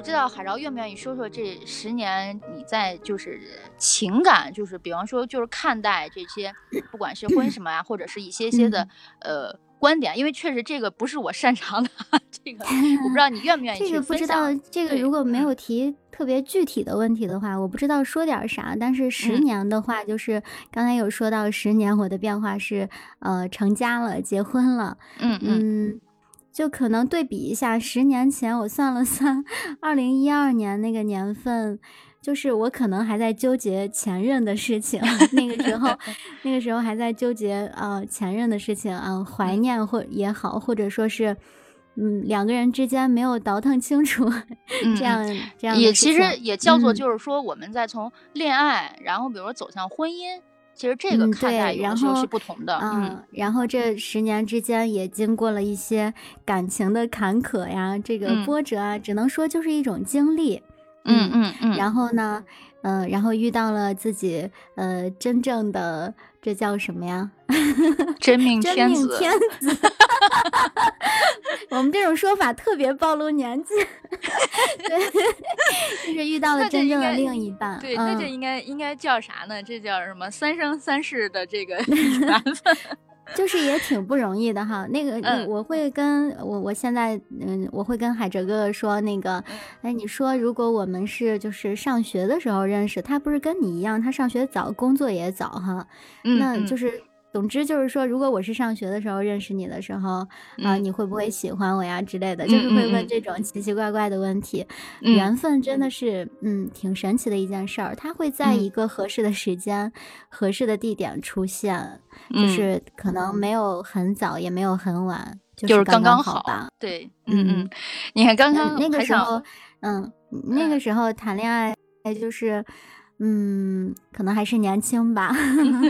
不知道海饶愿不愿意说说这十年你在就是情感，就是比方说就是看待这些，不管是婚什么呀，或者是一些些的呃观点，因为确实这个不是我擅长的，这个我不知道你愿不愿意这个不知道这个如果没有提特别具体的问题的话，我不知道说点啥。但是十年的话，就是刚才有说到十年我的变化是呃成家了，结婚了，嗯。嗯。就可能对比一下，十年前我算了算，二零一二年那个年份，就是我可能还在纠结前任的事情，那个时候，那个时候还在纠结呃前任的事情啊，怀念或也好，或者说是，嗯，两个人之间没有倒腾清楚，这样这样也其实也叫做就是说我们在从恋爱，然后比如说走向婚姻。其实这个看待有时候是不同的，嗯，然后这十年之间也经过了一些感情的坎坷呀，这个波折啊，只能说就是一种经历，嗯嗯嗯。然后呢，嗯，然后遇到了自己，呃，真正的这叫什么呀？真命天子。我们这种说法特别暴露年纪，对，就是遇到了真正的另一半。对，那这应该应该叫啥呢？这叫什么？三生三世的这个缘分，就是也挺不容易的哈。那个，我会跟我我现在，嗯，我会跟海哲哥哥说，那个，哎，你说如果我们是就是上学的时候认识，他不是跟你一样，他上学早，工作也早哈，那就是。总之就是说，如果我是上学的时候认识你的时候啊，你会不会喜欢我呀之类的，就是会问这种奇奇怪怪的问题。缘分真的是，嗯，挺神奇的一件事儿，它会在一个合适的时间、合适的地点出现，就是可能没有很早，也没有很晚，就是刚刚好吧。对，嗯嗯，你看刚刚那个时候，嗯，那个时候谈恋爱，就是。嗯，可能还是年轻吧，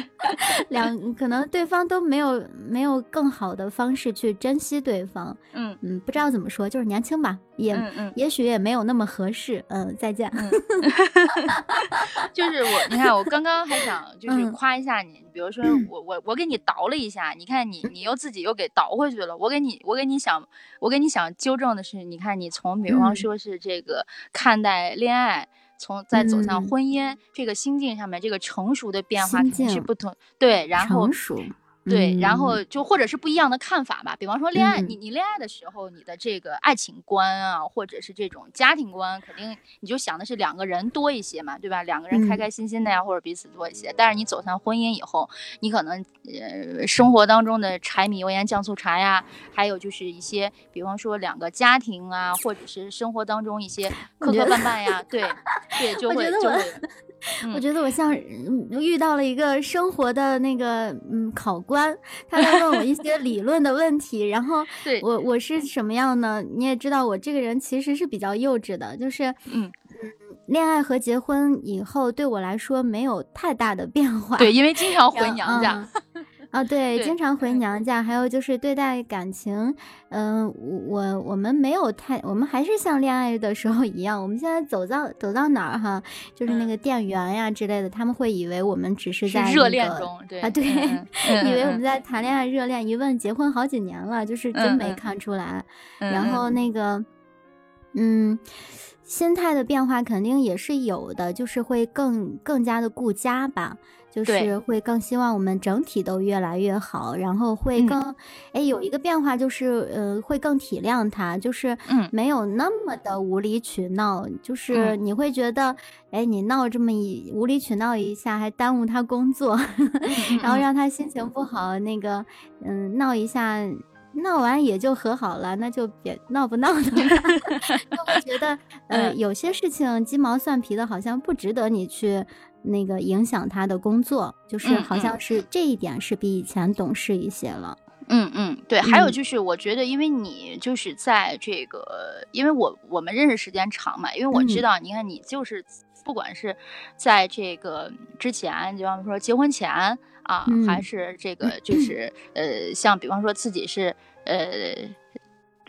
两可能对方都没有没有更好的方式去珍惜对方。嗯嗯，不知道怎么说，就是年轻吧，也也许也没有那么合适。嗯，再见。就是我，你看我刚刚还想 就是夸一下你，比如说我我我给你倒了一下，你看你你又自己又给倒回去了。我给你我给你想我给你想纠正的是，你看你从比方说是这个看待恋爱。从在走向婚姻这个心境上面，这个成熟的变化肯定是不同。对，然后成熟。对，然后就或者是不一样的看法吧。比方说恋爱，你你恋爱的时候，你的这个爱情观啊，或者是这种家庭观，肯定你就想的是两个人多一些嘛，对吧？两个人开开心心的呀，或者彼此多一些。但是你走向婚姻以后，你可能呃生活当中的柴米油盐酱醋茶呀，还有就是一些，比方说两个家庭啊，或者是生活当中一些磕磕绊绊呀，对对，就会就会。我觉得我像遇到了一个生活的那个嗯考官，他在问我一些理论的问题，然后 我我是什么样呢？你也知道我这个人其实是比较幼稚的，就是嗯嗯，恋爱和结婚以后对我来说没有太大的变化，对，因为经常回娘家。啊，对，经常回娘家，还有就是对待感情，嗯，我我们没有太，我们还是像恋爱的时候一样。我们现在走到走到哪儿哈，就是那个店员呀之类的，他们会以为我们只是在热恋中，对啊，对，以为我们在谈恋爱热恋。一问结婚好几年了，就是真没看出来。然后那个，嗯，心态的变化肯定也是有的，就是会更更加的顾家吧。就是会更希望我们整体都越来越好，然后会更，哎，有一个变化就是，呃，会更体谅他，就是没有那么的无理取闹，就是你会觉得，哎，你闹这么一无理取闹一下，还耽误他工作，然后让他心情不好，那个，嗯，闹一下，闹完也就和好了，那就别闹不闹的，就会觉得，呃，有些事情鸡毛蒜皮的，好像不值得你去。那个影响他的工作，就是好像是这一点是比以前懂事一些了。嗯嗯，对。还有就是，我觉得因为你就是在这个，因为我我们认识时间长嘛，因为我知道，你看你就是不管是在这个之前，比方说结婚前啊，还是这个就是 呃，像比方说自己是呃。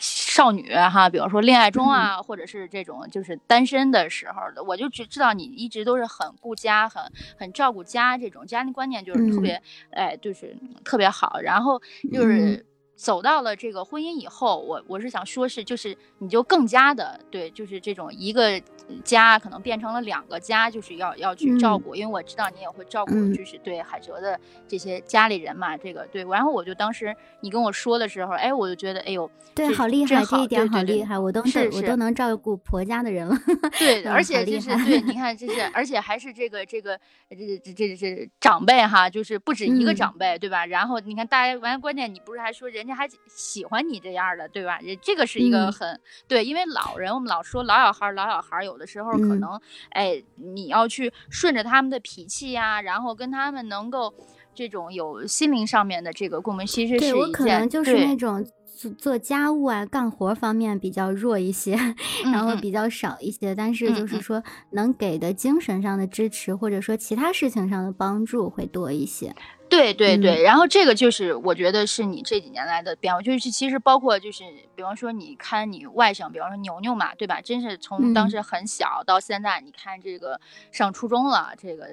少女哈，比如说恋爱中啊，或者是这种就是单身的时候的，我就只知道你一直都是很顾家、很很照顾家这种家庭观念，就是特别哎，就是特别好。然后就是走到了这个婚姻以后，我我是想说，是就是你就更加的对，就是这种一个家可能变成了两个家，就是要要去照顾，因为我知道你也会照顾，就是对海哲的这些家里人嘛，这个对。然后我就当时你跟我说的时候，哎，我就觉得，哎呦，对，好厉害，这一点好厉害，我都是我都能照顾婆家的人了。对，而且就是对，你看，就是而且还是这个这个这这这这长辈哈，就是不止一个长辈，对吧？然后你看大家完，关键你不是还说人家还喜欢你这样的，对吧？这个是一个很对，因为老人我们老说老小孩老小孩有的时候可能哎，你要去顺着他们的脾气呀，然后跟他们能够这种有心灵上面的这个共鸣，其实是我可能就是那种。做做家务啊，干活方面比较弱一些，然后比较少一些，但是就是说能给的精神上的支持，或者说其他事情上的帮助会多一些。对对对，然后这个就是我觉得是你这几年来的变化，就是其实包括就是，比方说你看你外甥，比方说牛牛嘛，对吧？真是从当时很小到现在，你看这个上初中了，这个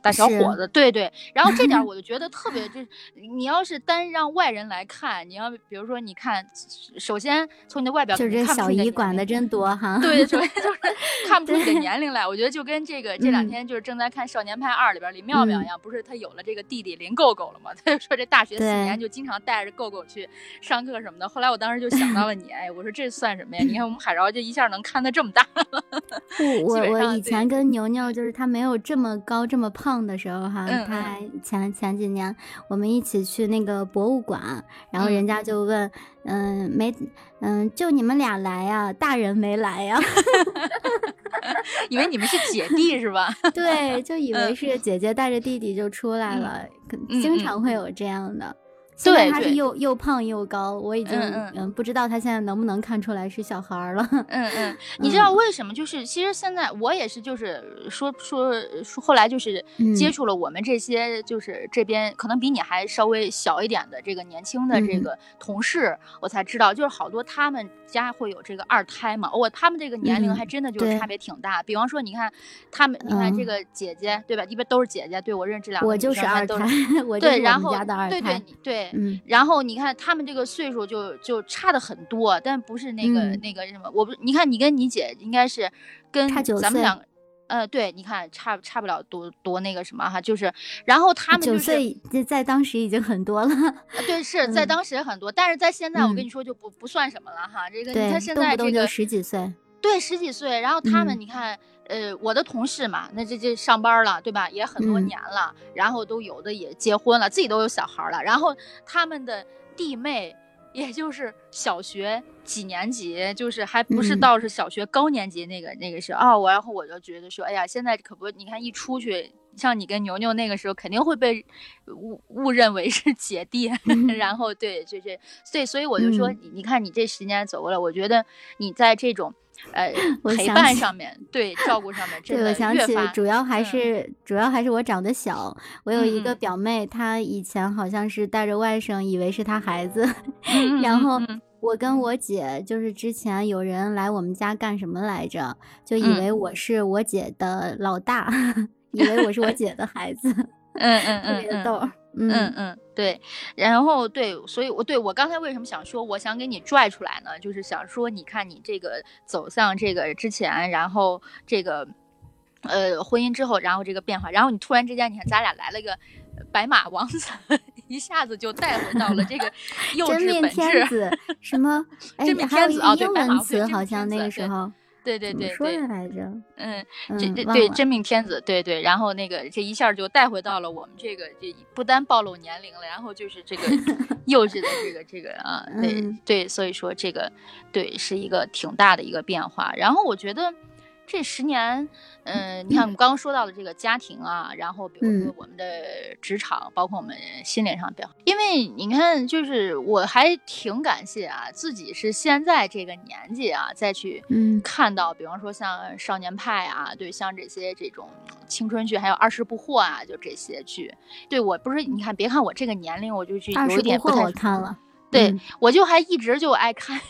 大小伙子，对对。然后这点 我就觉得特别，就是你要是单让外人来看，你要比如说你看，首先从你的外表，就这小姨管的真多哈。对，首先就是 看不出你的年龄来。我觉得就跟这个这两天就是正在看《少年派二》里边李妙妙一样，不是他有了这个弟弟林够。狗狗了嘛？他就说这大学四年就经常带着狗狗去上课什么的。后来我当时就想到了你，哎，我说这算什么呀？你看我们海饶就一下能看得这么大了。我我以前跟牛牛就是他没有这么高这么胖的时候哈，他前前几年我们一起去那个博物馆，然后人家就问，嗯，没，嗯，就你们俩来呀？大人没来呀？以为你们是姐弟是吧？对，就以为是姐姐带着弟弟就出来了，经常会有这样的。对，他是又又胖又高，我已经嗯嗯不知道他现在能不能看出来是小孩了。嗯嗯，你知道为什么？就是其实现在我也是，就是说说说，后来就是接触了我们这些，就是这边可能比你还稍微小一点的这个年轻的这个同事，我才知道，就是好多他们家会有这个二胎嘛。我他们这个年龄还真的就是差别挺大。比方说，你看他们，你看这个姐姐对吧？一般都是姐姐。对我认识这两个，我就是二胎，我对，然后家的二胎。对对对。嗯，然后你看他们这个岁数就就差的很多，但不是那个那个什么，我不，你看你跟你姐应该是跟咱们两个，呃，对，你看差差不了多多那个什么哈，就是，然后他们九岁在当时已经很多了，对，是在当时很多，但是在现在我跟你说就不不算什么了哈，这个你看现在这个十几岁，对，十几岁，然后他们你看。呃，我的同事嘛，那这这上班了，对吧？也很多年了，然后都有的也结婚了，自己都有小孩了。然后他们的弟妹，也就是小学几年级，就是还不是到是小学高年级那个那个时候啊。我然后我就觉得说，哎呀，现在可不，你看一出去，像你跟牛牛那个时候，肯定会被误误认为是姐弟。然后对，就这，所以所以我就说，你你看你这十年走过来，我觉得你在这种。呃，陪伴上面，对照顾上面，对我想起主要还是主要还是我长得小。我有一个表妹，她以前好像是带着外甥，以为是她孩子。然后我跟我姐，就是之前有人来我们家干什么来着，就以为我是我姐的老大，以为我是我姐的孩子。嗯嗯嗯，特别逗。嗯嗯，对，然后对，所以我对我刚才为什么想说，我想给你拽出来呢？就是想说，你看你这个走向这个之前，然后这个呃婚姻之后，然后这个变化，然后你突然之间，你看咱俩来了个白马王子，一下子就带回到了这个 幼稚本质，什么 真命天子啊？对，英文词好像那个时候。对对对，说的来着，嗯，这这对真命天子，对对，然后那个这一下就带回到了我们这个，这不单暴露年龄了，然后就是这个 幼稚的这个这个啊，对对，所以说这个对是一个挺大的一个变化，然后我觉得。这十年，嗯，你看我们刚刚说到的这个家庭啊，然后比如说我们的职场，包括我们心灵上变化。因为你看，就是我还挺感谢啊，自己是现在这个年纪啊，再去看到，比方说像《少年派》啊，对，像这些这种青春剧，还有《二十不惑》啊，就这些剧。对我不是，你看，别看我这个年龄，我就去有一点不太看了。对，我就还一直就爱看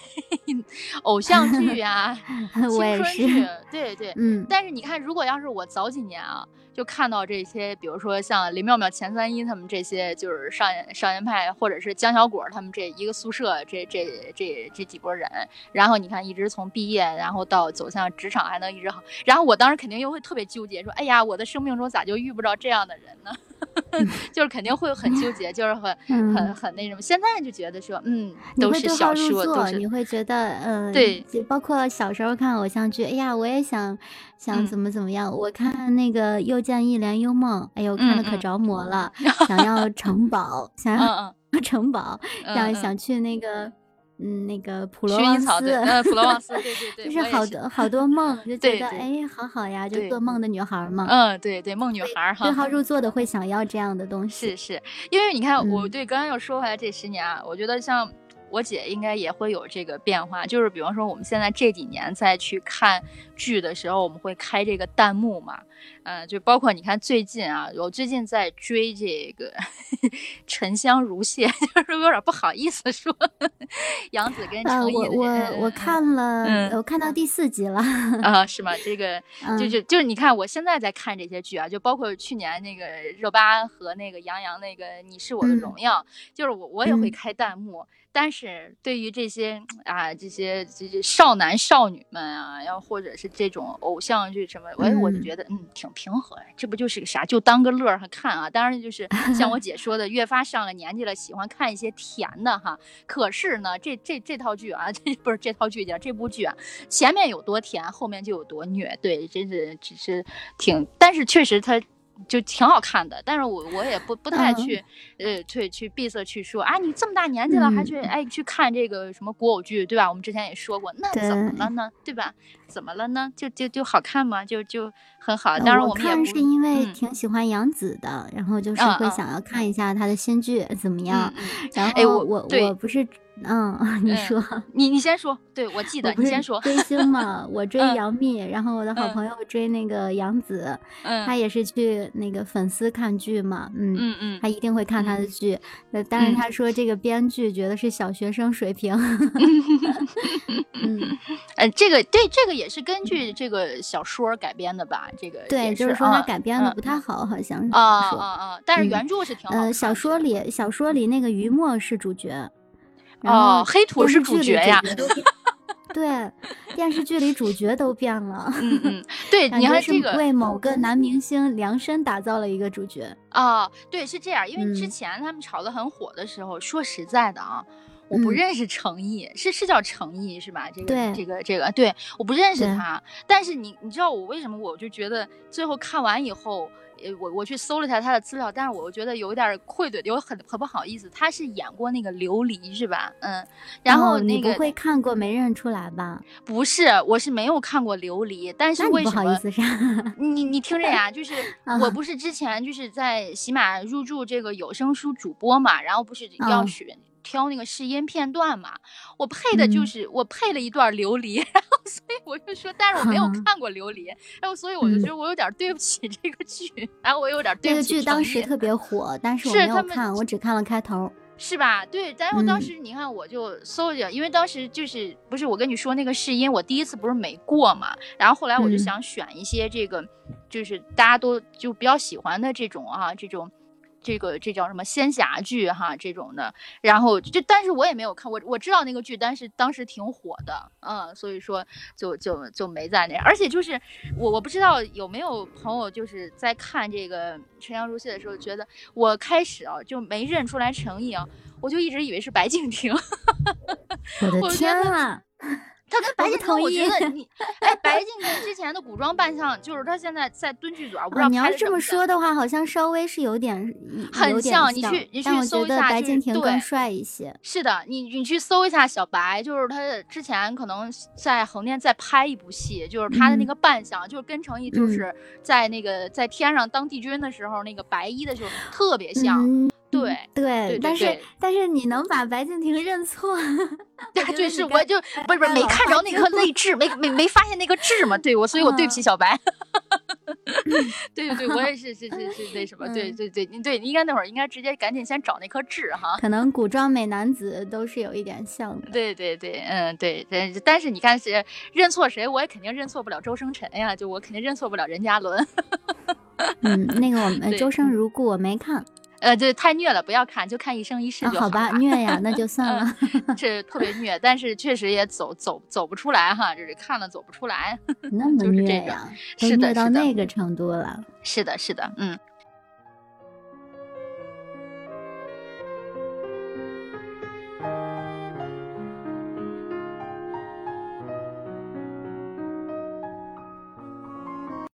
偶像剧啊，青春剧，对对，嗯。但是你看，如果要是我早几年啊，就看到这些，比如说像林妙妙、钱三一他们这些，就是少年少年派，或者是江小果他们这一个宿舍这这这这几波人，然后你看一直从毕业，然后到走向职场还能一直好，然后我当时肯定又会特别纠结，说哎呀，我的生命中咋就遇不着这样的人呢？就是肯定会很纠结，就是很 很很那什么。现在就觉得说，嗯，都是小说，都是你会觉得，嗯，对，包括小时候看偶像剧，哎呀，我也想想怎么怎么样。我看那个《又见一帘幽梦》，哎呦，看的可着魔了，想要城堡，想要城堡，想想去那个。嗯，那个普罗旺斯，呃，普罗旺斯，对对对，就是好多好多梦，就觉得哎，好好呀，就做梦的女孩嘛。嗯，对对，梦女孩哈，对号入座的会想要这样的东西。是是，因为你看，我对刚刚又说回来这十年啊，我觉得像。我姐应该也会有这个变化，就是比方说我们现在这几年再去看剧的时候，我们会开这个弹幕嘛，嗯，就包括你看最近啊，我最近在追这个《沉香如屑》，就是有点不好意思说 杨紫跟程毅。我我我看了，我看到第四集了啊，是吗？这个 就是就是你看，我现在在看这些剧啊，就包括去年那个热巴和那个杨洋那个《你是我的荣耀》，就是我我也会开弹幕。但是对于这些啊，这些这些少男少女们啊，要或者是这种偶像剧什么，我我就觉得嗯挺平和呀，这不就是个啥，就当个乐儿看啊。当然就是 像我姐说的，越发上了年纪了，喜欢看一些甜的哈。可是呢，这这这套剧啊，这不是这套剧叫这部剧啊，前面有多甜，后面就有多虐。对，真是只是挺，但是确实它。就挺好看的，但是我我也不不太去，呃，去去闭塞去说啊，你这么大年纪了还去哎去看这个什么古偶剧，对吧？我们之前也说过，那怎么了呢？对吧？怎么了呢？就就就好看吗？就就很好。当然我们看是因为挺喜欢杨紫的，然后就是会想要看一下她的新剧怎么样。然后哎，我我我不是。嗯，你说，你你先说，对我记得，你先说。追星嘛，我 追杨幂，然后我的好朋友追那个杨紫，他也是去那个粉丝看剧嘛，嗯嗯嗯，他一定会看他的剧，但是他说这个编剧觉得是小学生水平。嗯，呃，这个对这个也是根据这个小说改编的吧？这个对，就是说他改编的不太好，好像啊啊啊！但是原著是挺好。呃，小说里小说里那个于墨是主角。哦，黑土是主角呀，对，电视剧里主角都变了。嗯嗯，对，你看这个为某个男明星量身打造了一个主角啊，对，是这样，因为之前他们炒的很火的时候，说实在的啊，我不认识程毅，是是叫程毅是吧？这个这个这个，对，我不认识他，但是你你知道我为什么？我就觉得最后看完以后。呃，我我去搜了一下他的资料，但是我觉得有点愧对，有很很不好意思。他是演过那个琉璃是吧？嗯，然后你不会看过没认出来吧？不是，我是没有看过琉璃，但是为什么？你你听着呀，就是我不是之前就是在喜马入驻这个有声书主播嘛，然后不是要选。挑那个试音片段嘛，我配的就是我配了一段琉璃，然后所以我就说，但是我没有 看过琉璃，然后所以我就觉得我有点对不起这个剧，然后我有点对不起。这个剧当时特别火，但是我没有看，我只看了开头，是吧？对，然后当时你看我就搜一下，因为当时就是不是我跟你说那个试音，我第一次不是没过嘛，然后后来我就想选一些这个，就是大家都就比较喜欢的这种啊，这种。这个这叫什么仙侠剧哈这种的，然后就但是我也没有看，我我知道那个剧，但是当时挺火的，嗯，所以说就就就没在那，而且就是我我不知道有没有朋友就是在看这个《沉香如屑》的时候，觉得我开始啊就没认出来程毅啊，我就一直以为是白敬亭，我的天啊！他跟白敬亭，我觉得 你，哎，白敬亭之前的古装扮相，就是他现在在蹲剧组，我不知道。你要这么说的话，好像稍微是有点很像。你去你去搜一下，白敬亭更帅一些。是的，你你去搜一下小白，就是他之前可能在横店在拍一部戏，就是他的那个扮相，就是跟程毅就是在那个在天上当帝君的时候那个白衣的时候特别像。对对，但是但是你能把白敬亭认错？对，就是我就不是不是没看着那颗 泪痣，没没没发现那个痣嘛？对我，所以我对不起小白。对对对，我也是是是是那什么？对对对，你对，应该那会儿应该直接赶紧先找那颗痣哈。可能古装美男子都是有一点像的。对对对，嗯对，但但是你看是认错谁，我也肯定认错不了周生辰呀，就我肯定认错不了任嘉伦。嗯，那个我们周生如故我没看。呃，对，太虐了，不要看，就看一生一世就好吧。虐呀，那就算了。这特别虐，但是确实也走走走不出来哈，就是看了走不出来。那么 虐呀，是的，到那个程度了。是的，是的，嗯，